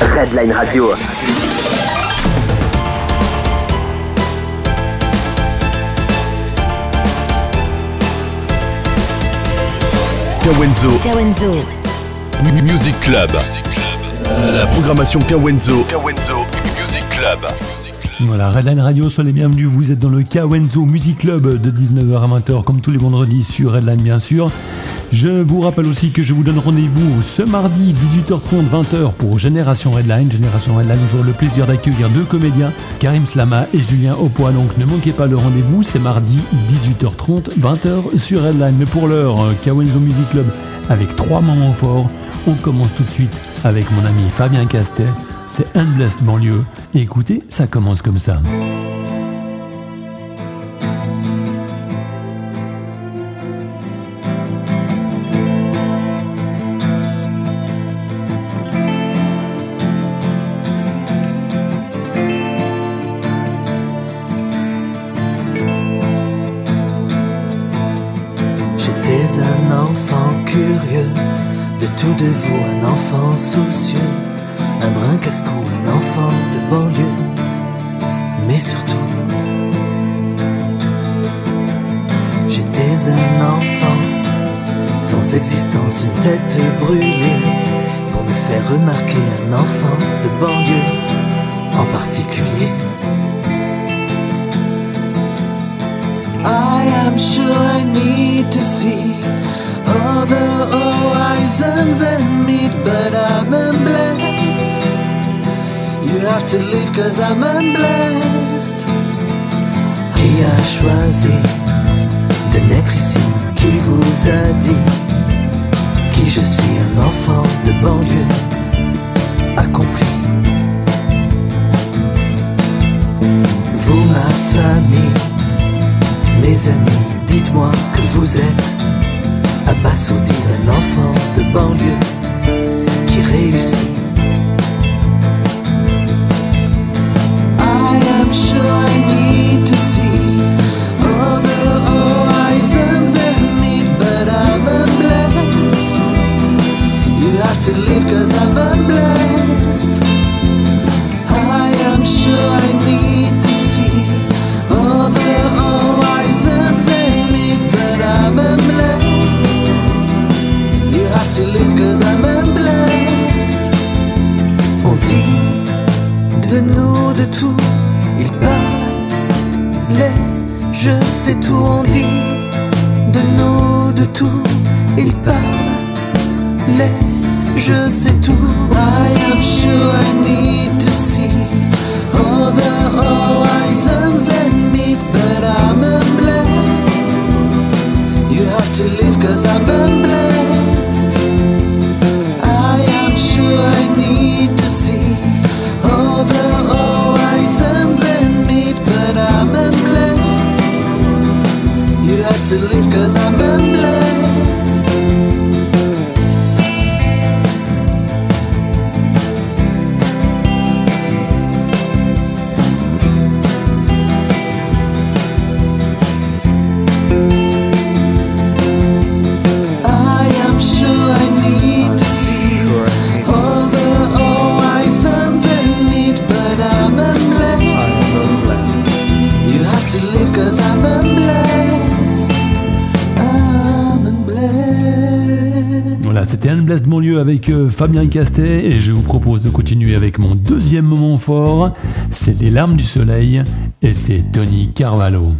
Redline Radio. Kawenzo. Music Club. La programmation Kawenzo. Kawenzo Music Club. Voilà, Redline Radio, soyez les bienvenus. Vous êtes dans le Kawenzo Music Club de 19h à 20h, comme tous les vendredis sur Redline, bien sûr. Je vous rappelle aussi que je vous donne rendez-vous ce mardi 18h30 20h pour Génération Redline. Génération Redline, j'aurai le plaisir d'accueillir deux comédiens, Karim Slama et Julien Aupois. Donc ne manquez pas le rendez-vous, c'est mardi 18h30 20h sur Redline. Mais pour l'heure, Kawenzo Music Club avec trois moments forts. On commence tout de suite avec mon ami Fabien Castet. C'est Endless Banlieue. Et écoutez, ça commence comme ça. to leave cause I'm unblessed. Qui a choisi de naître ici Qui vous a dit qui je suis un enfant de banlieue accompli? Vous, ma famille, mes amis, dites-moi que vous êtes abasourdi, un enfant de banlieue qui réussit. to leave cause I'm unblessed. I am sure I need to see all the horizons in me but I'm blessed. You have to leave cause I'm unblessed. De nous de tout voulais, je sais tout. I am sure I need to see all the horizons and meet, but I'm blessed. You have to leave, cause I'm blessed. I am sure I need to see all the horizons and meet, but I'm blessed. You have to leave, cause I'm blessed. Fabien Castet et je vous propose de continuer avec mon deuxième moment fort, c'est Les larmes du soleil et c'est Tony Carvalho.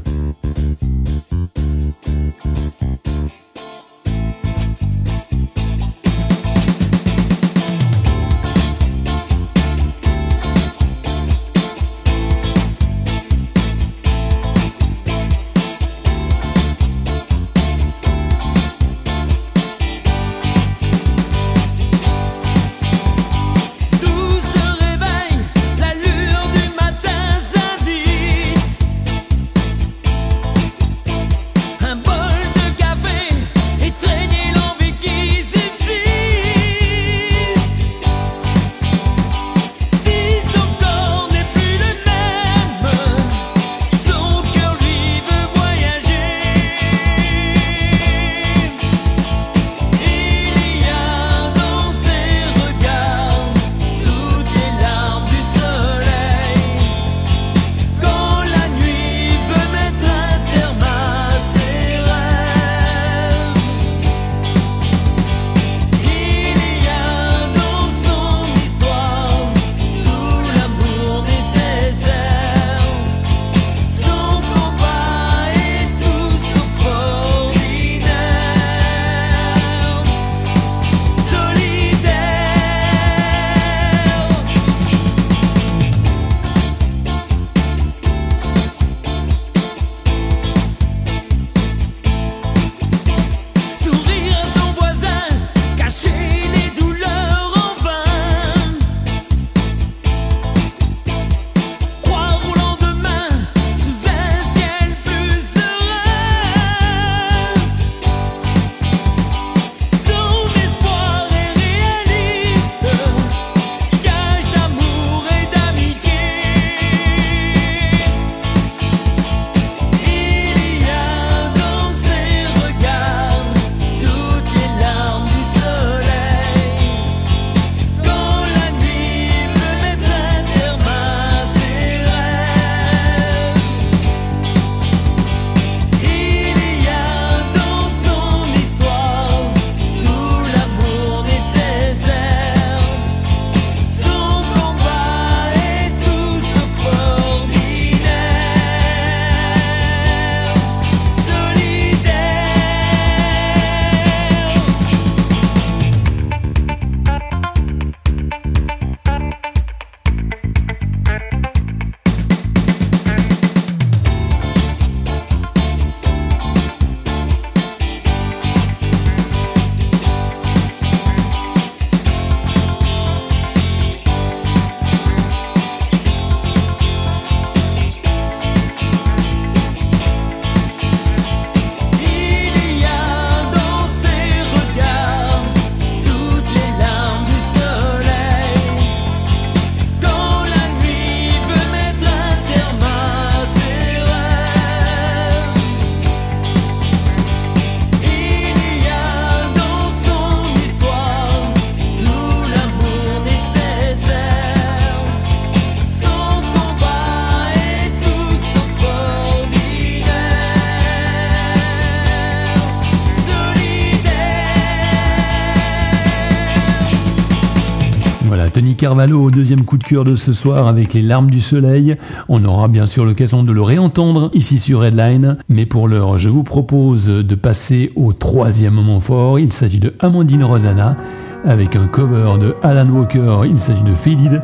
Tony Carvalho au deuxième coup de cœur de ce soir avec les larmes du soleil. On aura bien sûr l'occasion de le réentendre ici sur Redline, mais pour l'heure, je vous propose de passer au troisième moment fort. Il s'agit de Amandine Rosanna avec un cover de Alan Walker. Il s'agit de Faded.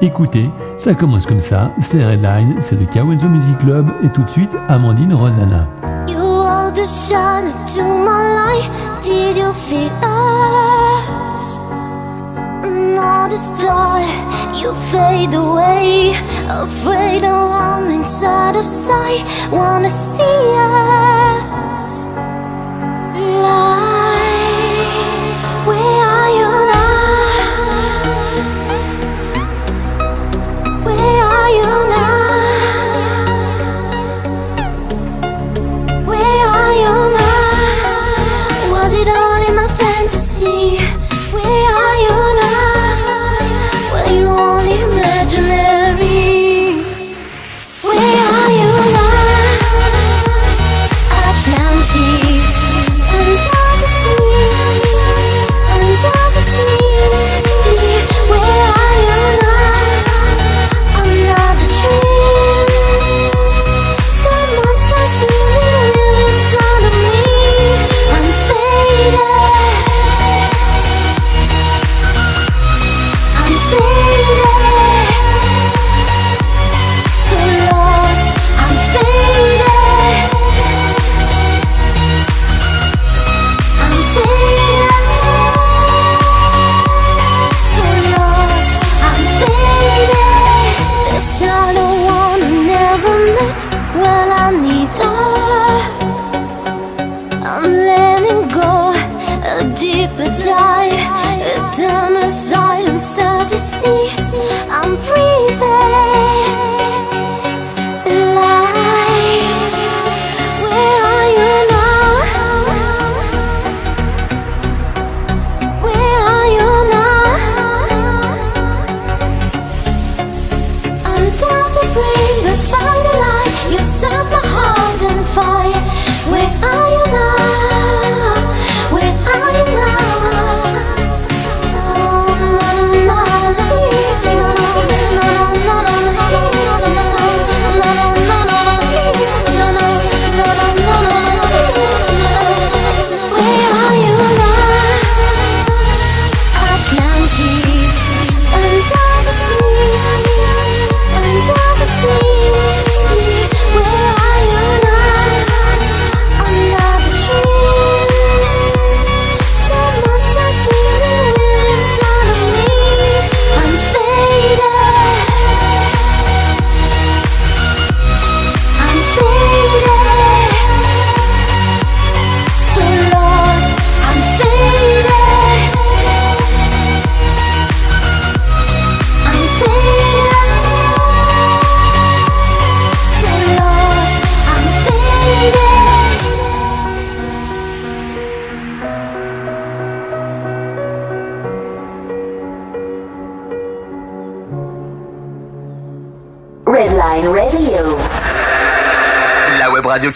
Écoutez, ça commence comme ça, c'est Redline, c'est le Kawenzo Music Club et tout de suite Amandine Rosanna. Not a star, you fade away. Afraid of I'm inside of sight. Wanna see us?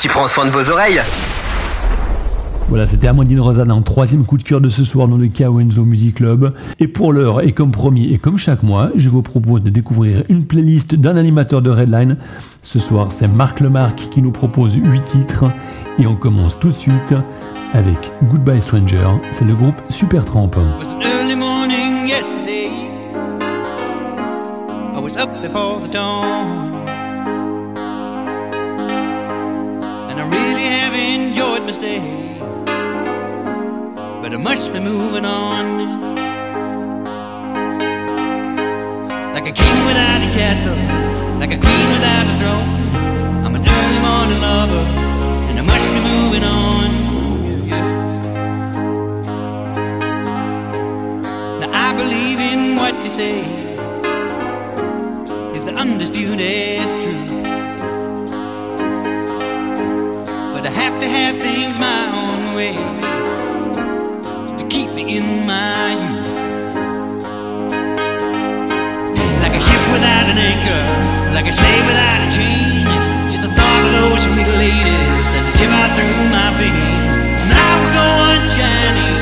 Qui prend soin de vos oreilles. Voilà, c'était Amandine Rosanna en troisième coup de cœur de ce soir dans le Kawenzo Music Club. Et pour l'heure, et comme promis, et comme chaque mois, je vous propose de découvrir une playlist d'un animateur de Redline. Ce soir, c'est Marc Lemarque qui nous propose 8 titres. Et on commence tout de suite avec Goodbye Stranger. C'est le groupe Supertramp. I was up before the dawn. But I must be moving on. Like a king without a castle, like a queen without a throne. I'm an early morning lover, and I must be moving on. Now I believe in what you say is the undisputed have to have things my own way to keep me in my youth. Like a ship without an anchor, like a slave without a chain. Just a thought of those sweet ladies as they shiver through my veins. And I will go on shining,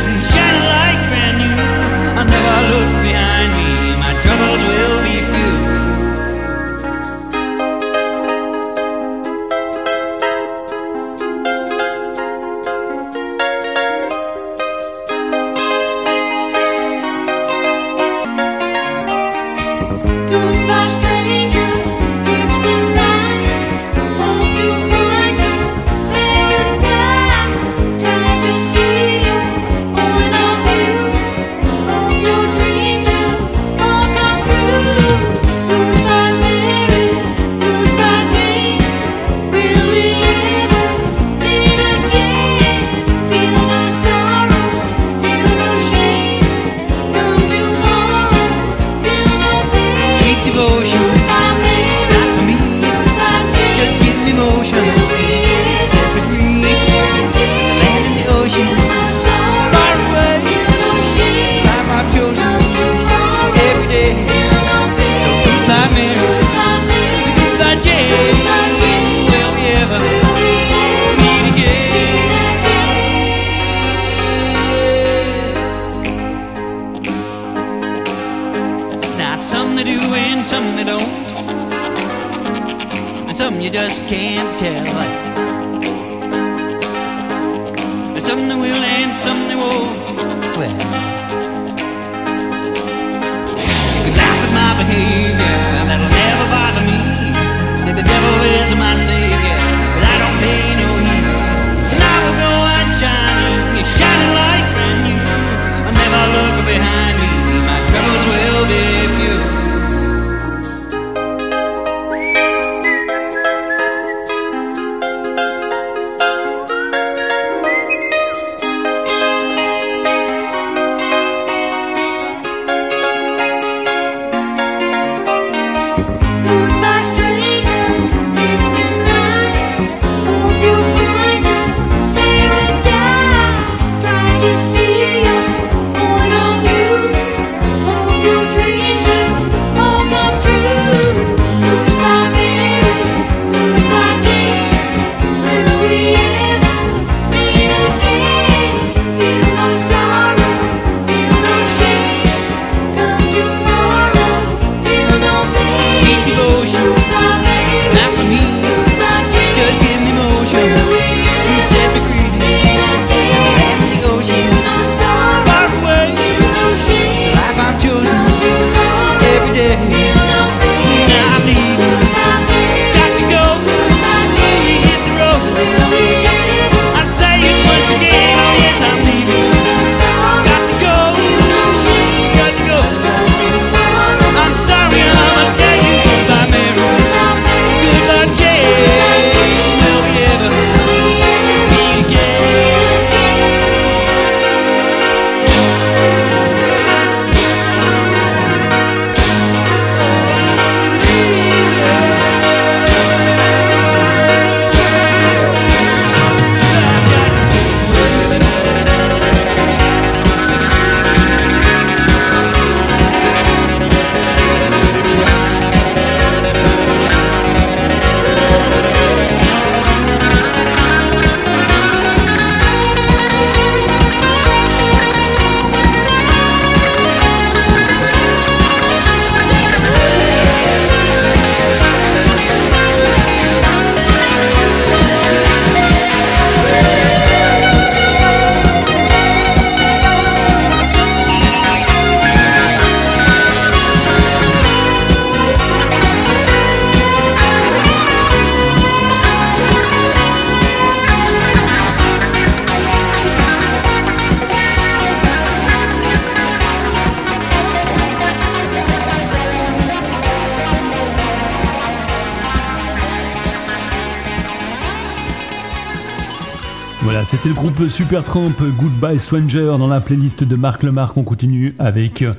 C'était le groupe Supertramp, Goodbye Stranger dans la playlist de Marc Lemarque. On continue avec euh,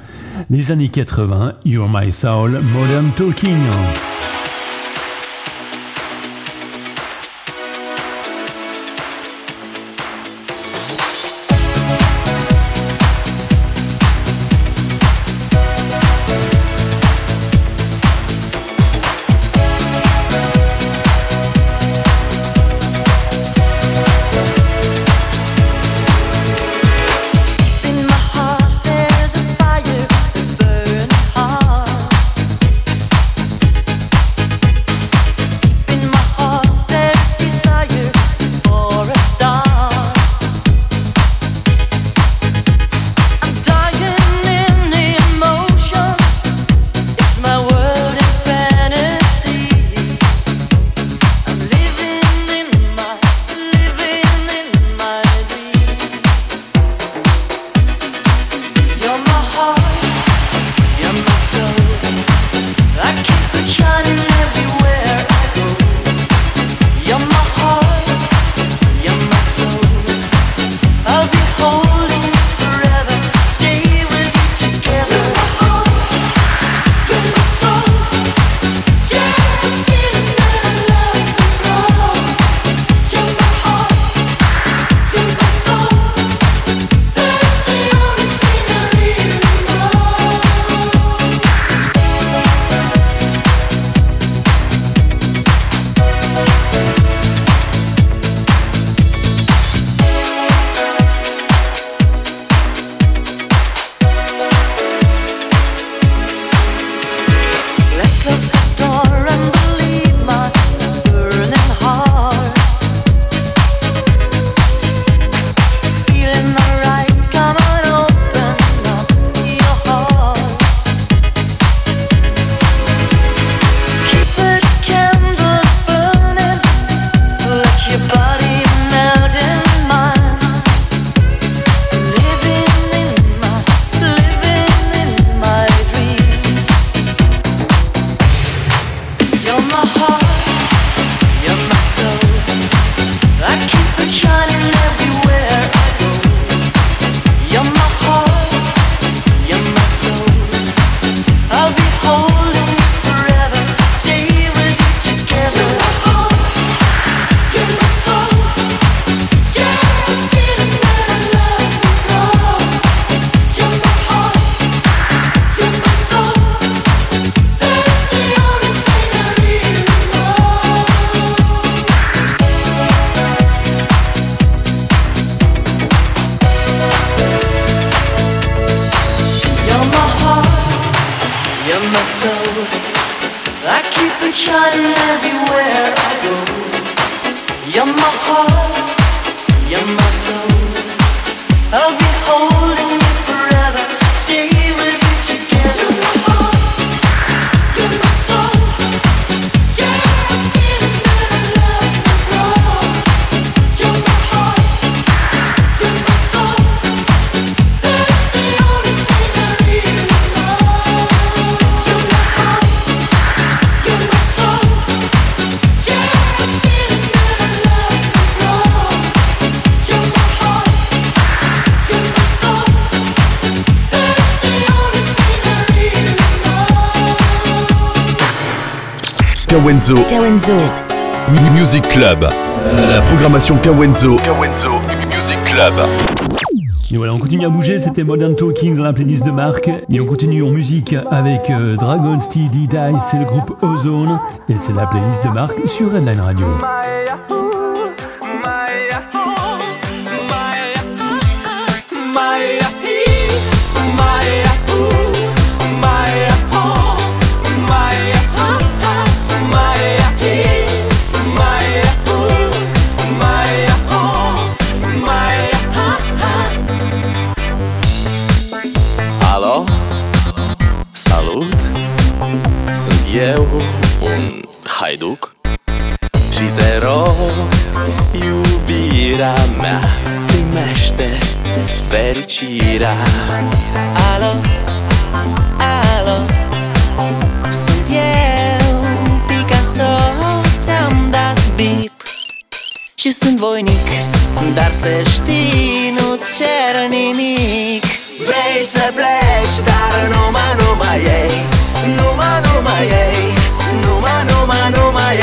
les années 80, You're My Soul, Modern Talking. Kawenzo. Kawenzo. Music Club. La programmation Kawenzo. Kawenzo Music Club. Et voilà, on continue à bouger, c'était Modern Talking dans la playlist de Marc. Et on continue en musique avec euh, Dragon Steel D-Dice, c'est le groupe Ozone. Et c'est la playlist de Marc sur Redline Radio. Iubirea mea Primește fericirea. Alo, alo Sunt eu, Picasso Ți-am dat bip. Și sunt voinic Dar să știi, nu-ți cer nimic. Vrei să pleci, dar numai, numai ei. Numai, numai ei. Numai, numai, numai ei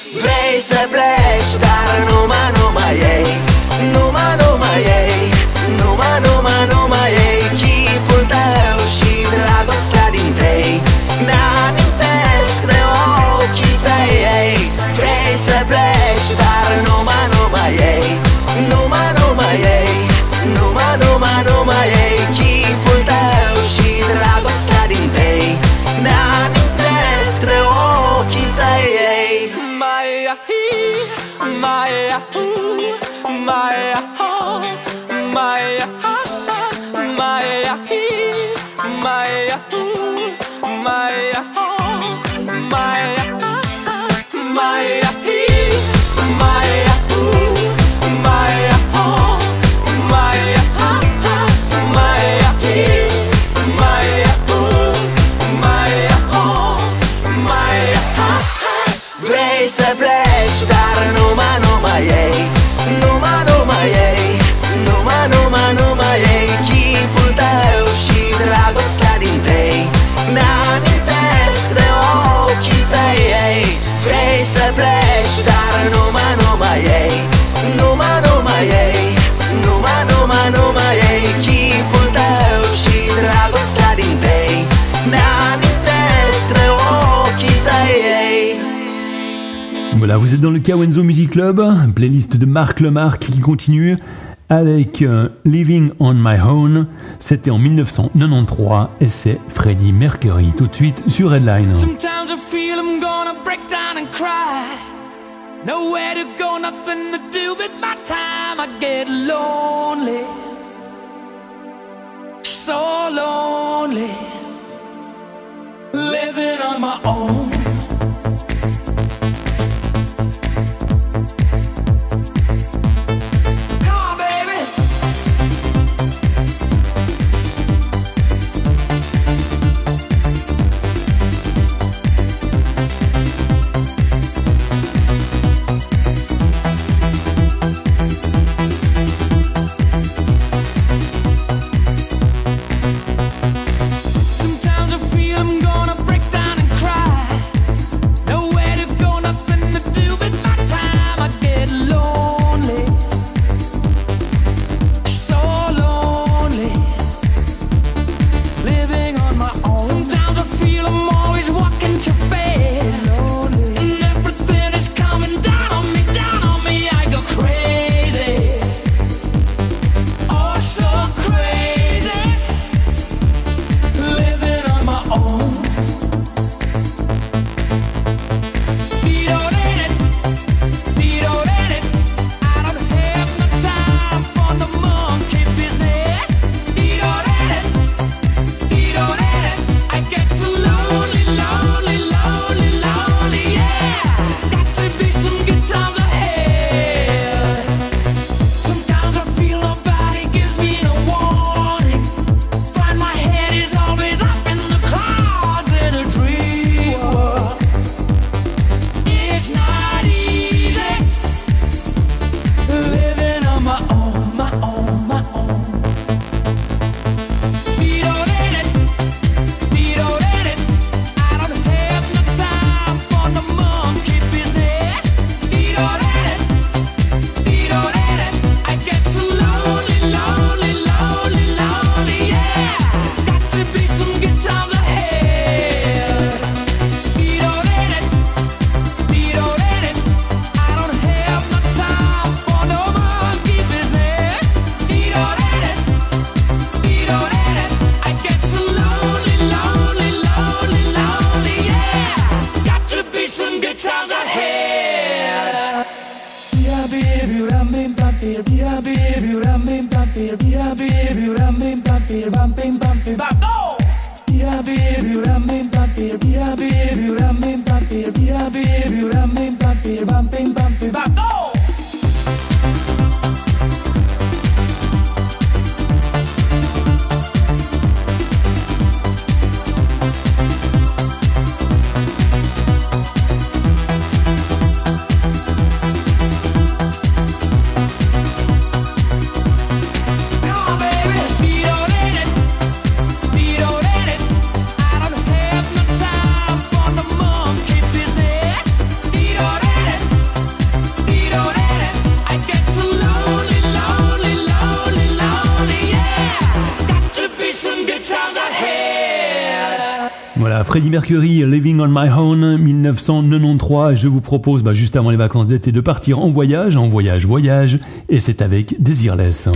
Vrei să pleci, dar numai, numai ei. Numai, numai ei. Numai, numai, numai ei. Chipul tău și dragostea din tei. Mi-amintesc de ochii tăi. Ei Vrei să pleci, dar numai, numai ei vous êtes dans le Kawenzo Music Club, playlist de Marc Lemarc qui continue avec euh, Living on My Own. C'était en 1993 et c'est Freddie Mercury tout de suite sur Headline. Sometimes I feel I'm gonna break down and cry. Nowhere to go, nothing to do with my time. I get lonely. So lonely. Living on my own. Freddie Mercury, Living on My Own, 1993. Je vous propose, bah, juste avant les vacances d'été, de partir en voyage, en voyage, voyage, et c'est avec Desireless.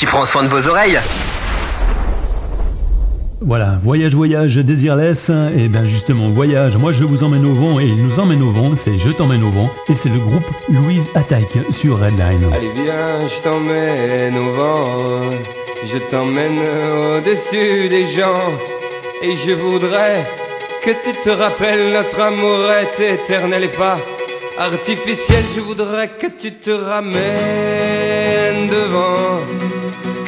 Qui prend soin de vos oreilles. Voilà, voyage, voyage, désirless, et bien justement, voyage, moi je vous emmène au vent et il nous emmène au vent, c'est Je t'emmène au vent, et c'est le groupe Louise Attack sur Redline. Allez viens, je t'emmène au vent, je t'emmène au-dessus des gens, et je voudrais que tu te rappelles notre amour est éternel et pas artificiel, je voudrais que tu te ramènes devant,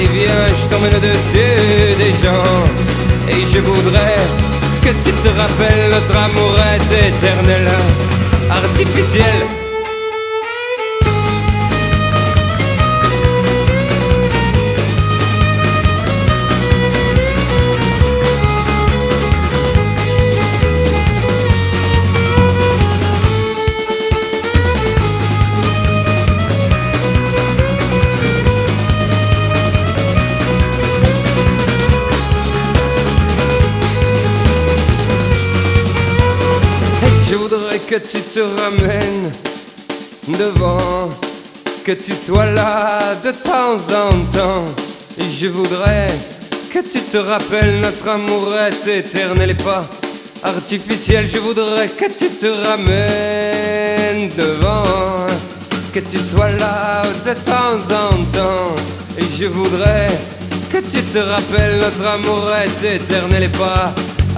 Allez viens, je t'emmène au-dessus des gens. Et je voudrais que tu te rappelles, notre amour est éternel, artificiel. Que tu te ramènes devant, que tu sois là de temps en temps. Et je voudrais que tu te rappelles, notre amour est éternel et pas artificiel. Je voudrais que tu te ramènes devant, que tu sois là de temps en temps. Et je voudrais que tu te rappelles, notre amour est éternel et pas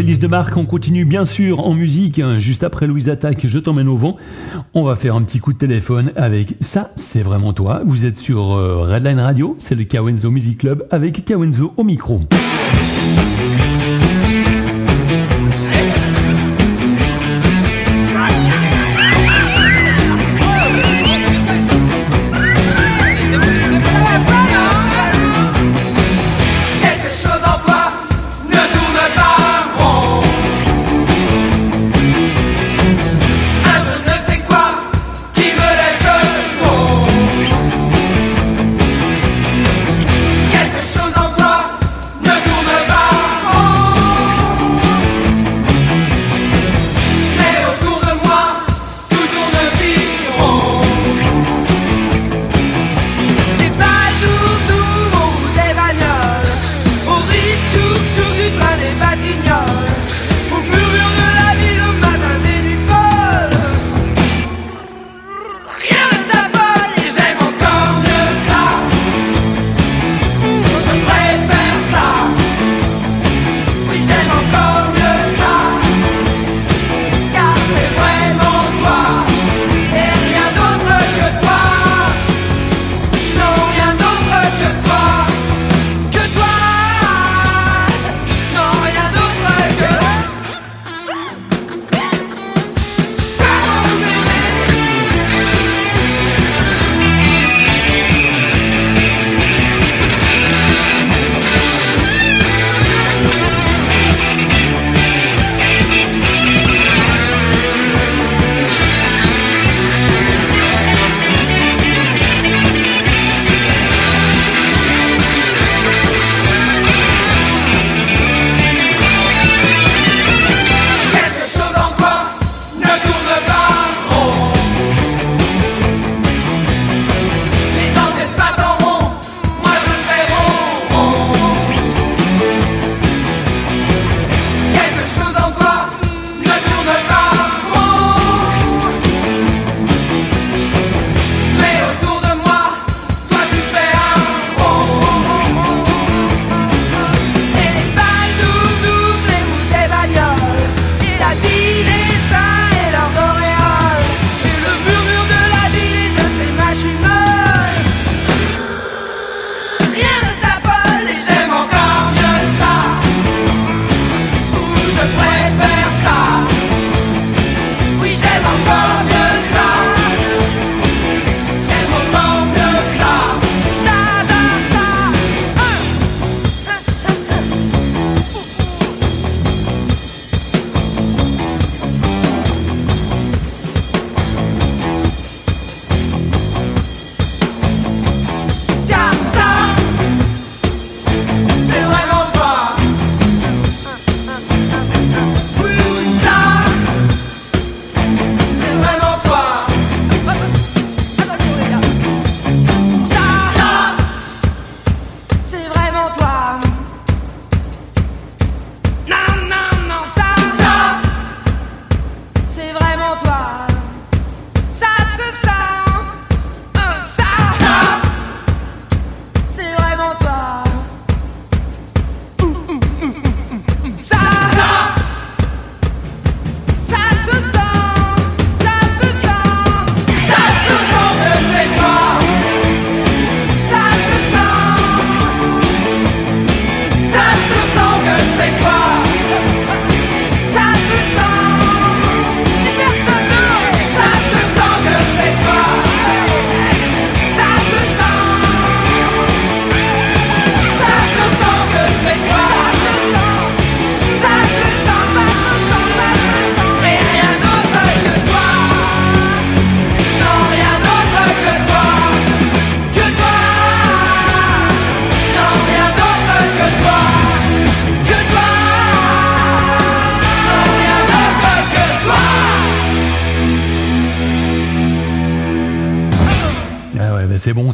playlist de Marc, on continue bien sûr en musique. Hein, juste après Louise Attaque, Je t'emmène au vent. On va faire un petit coup de téléphone avec Ça, c'est vraiment toi. Vous êtes sur euh, Redline Radio, c'est le Kawenzo Music Club avec Kawenzo au micro.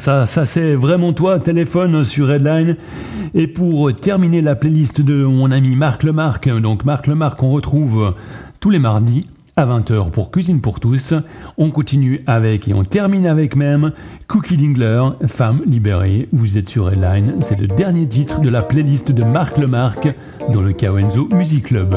Ça, c'est vraiment toi, téléphone sur Redline. Et pour terminer la playlist de mon ami Marc Lemarc, donc Marc Lemarc on retrouve tous les mardis à 20h pour Cuisine pour tous. On continue avec et on termine avec même Cookie Dingler, Femme libérée. Vous êtes sur Redline, c'est le dernier titre de la playlist de Marc Lemarc dans le Kawenzo Music Club.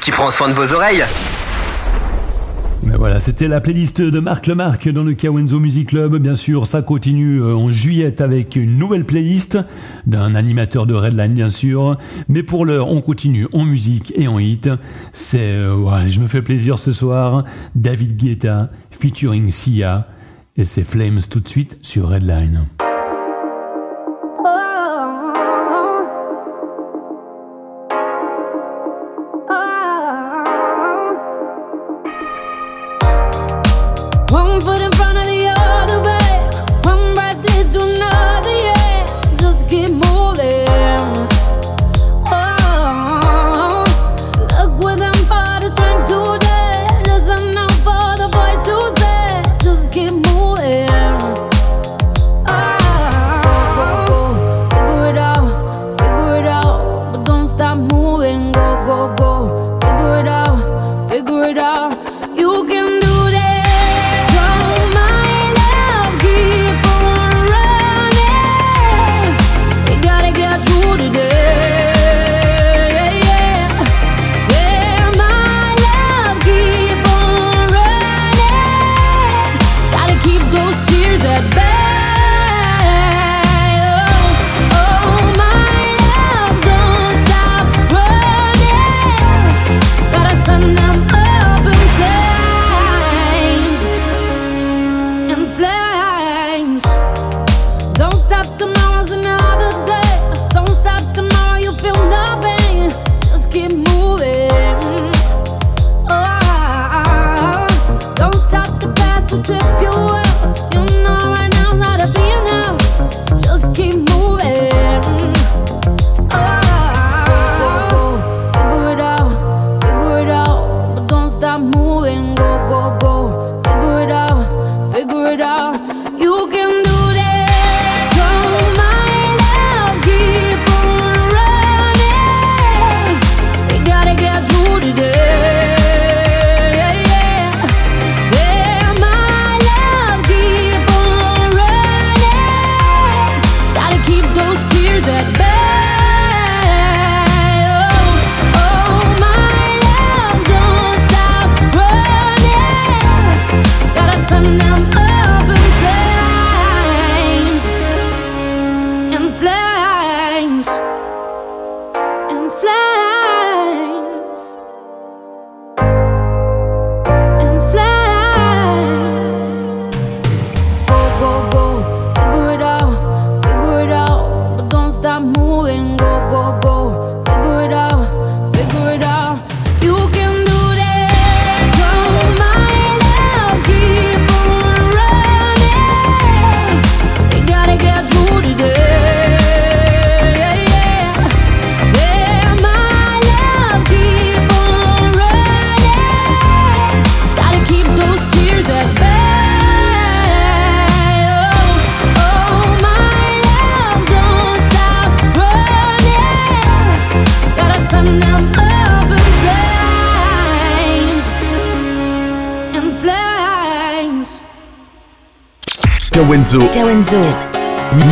qui prend soin de vos oreilles. Mais voilà, c'était la playlist de Marc Lemarc dans le Kawenzo Music Club. Bien sûr, ça continue euh, en juillet avec une nouvelle playlist d'un animateur de Redline, bien sûr. Mais pour l'heure, on continue en musique et en hit. C'est, euh, ouais, je me fais plaisir ce soir. David Guetta featuring Sia et c'est Flames tout de suite sur Redline. Kawenzo. Kawenzo.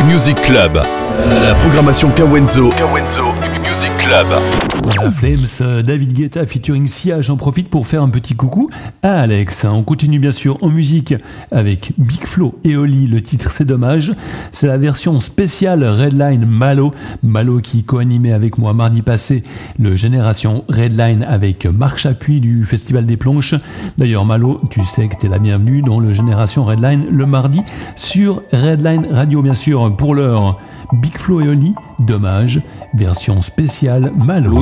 Music Club. La programmation Kawenzo. Kawenzo Music Club. Voilà, Flames, David Guetta featuring Sia, j'en profite pour faire un petit coucou à Alex. On continue bien sûr en musique avec Big Flo et Oli, le titre C'est dommage. C'est la version spéciale Redline Malo. Malo qui co-animait avec moi mardi passé le Génération Redline avec Marc Chapuis du Festival des Plonches. D'ailleurs Malo, tu sais que tu es la bienvenue dans le Génération Redline le mardi sur Redline Radio bien sûr pour l'heure. Big Flo et Oli, dommage, version spéciale Malo.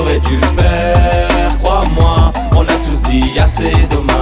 aurait dû le faire, crois-moi. On a tous dit assez dommage,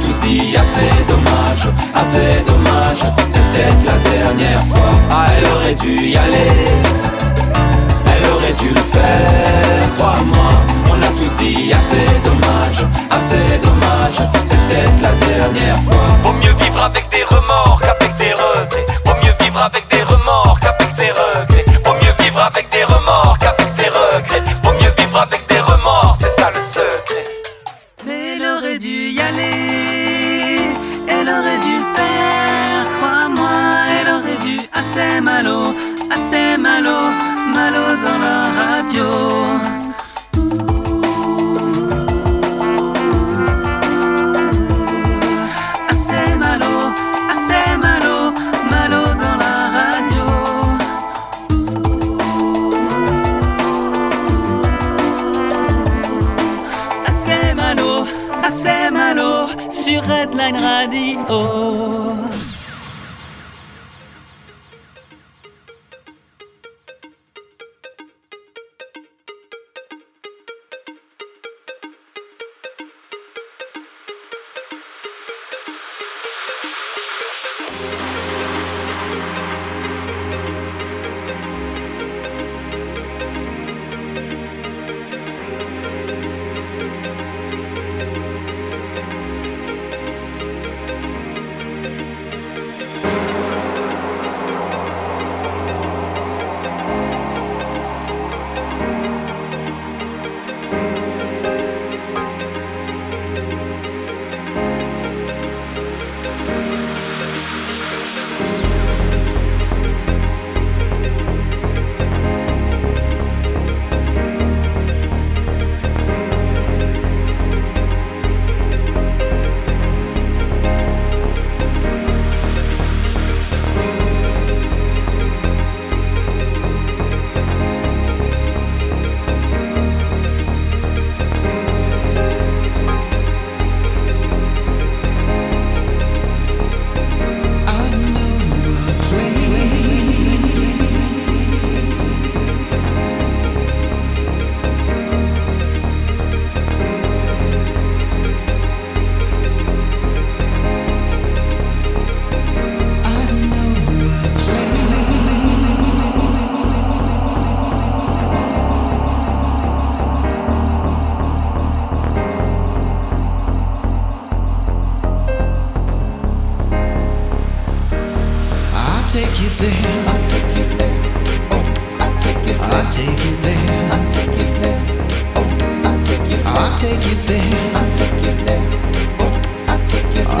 Tous dit assez dommage, assez dommage, c'est peut-être la dernière fois. Ah, elle aurait dû y aller, elle aurait dû le faire, crois-moi. On a tous dit assez dommage, assez dommage, c'est peut-être la dernière fois. Vaut mieux vivre avec des remords qu'avec des regrets. Vaut mieux vivre avec des remords assez malo, malo dans la radio. Assez malo, assez malo, malo dans la radio.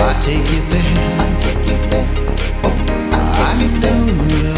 I'll take you there. I'll take you there. Oh, I'll take you there.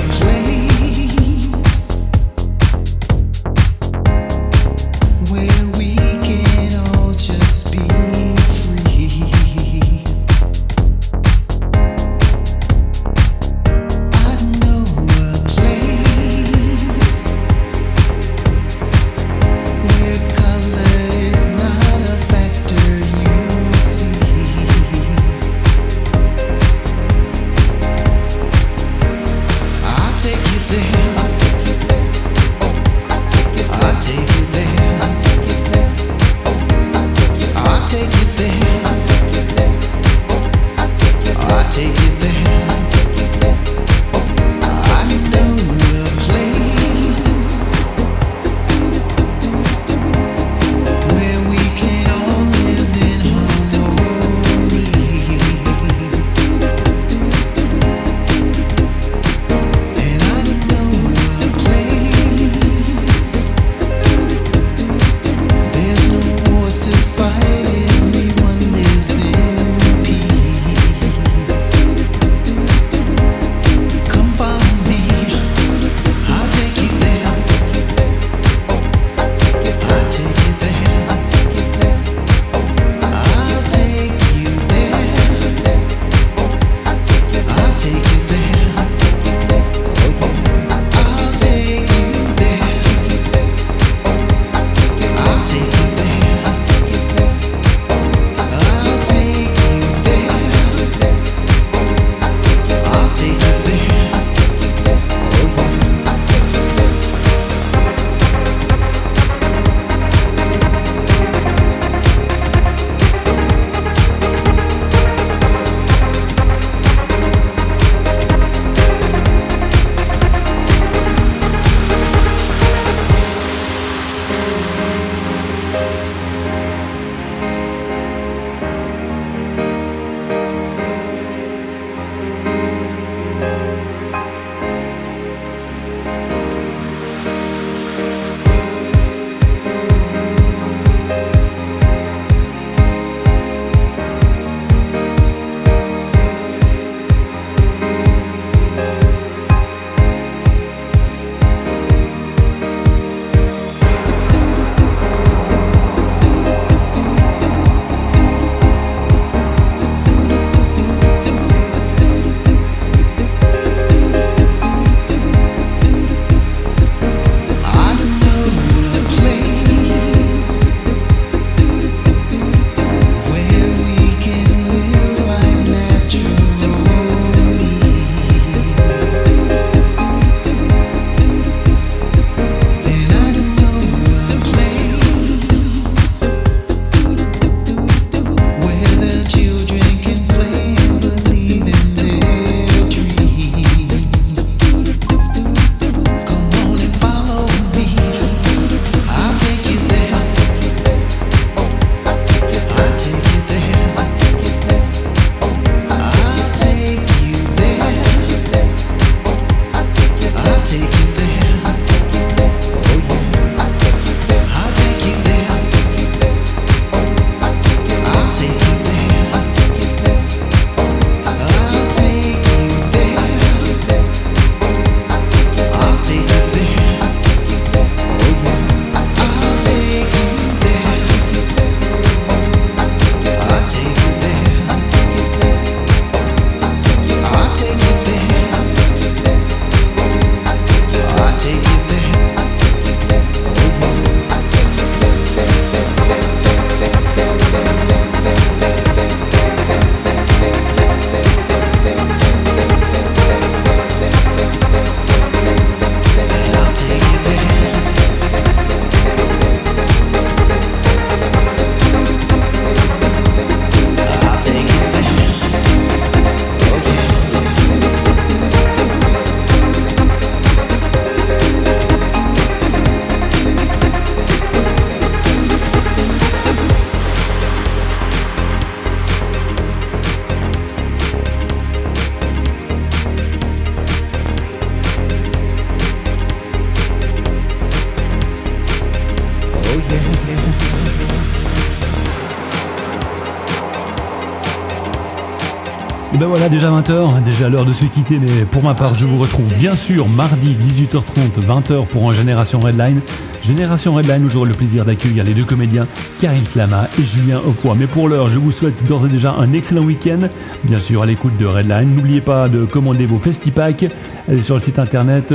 Déjà 20h, déjà l'heure de se quitter, mais pour ma part, je vous retrouve bien sûr mardi 18h30, 20h pour un Génération Redline. Génération Redline, où j'aurai le plaisir d'accueillir les deux comédiens Karine Flama et Julien Aupois. Mais pour l'heure, je vous souhaite d'ores et déjà un excellent week-end, bien sûr à l'écoute de Redline. N'oubliez pas de commander vos festipack. Allez sur le site internet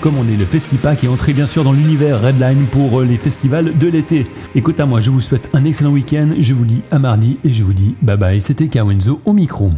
www.redlineradio.ch, redlineradio.ch. Commandez le festipack et entrez bien sûr dans l'univers Redline pour les festivals de l'été. Écoute à moi, je vous souhaite un excellent week-end. Je vous dis à mardi et je vous dis bye bye. C'était Kawenzo au micro.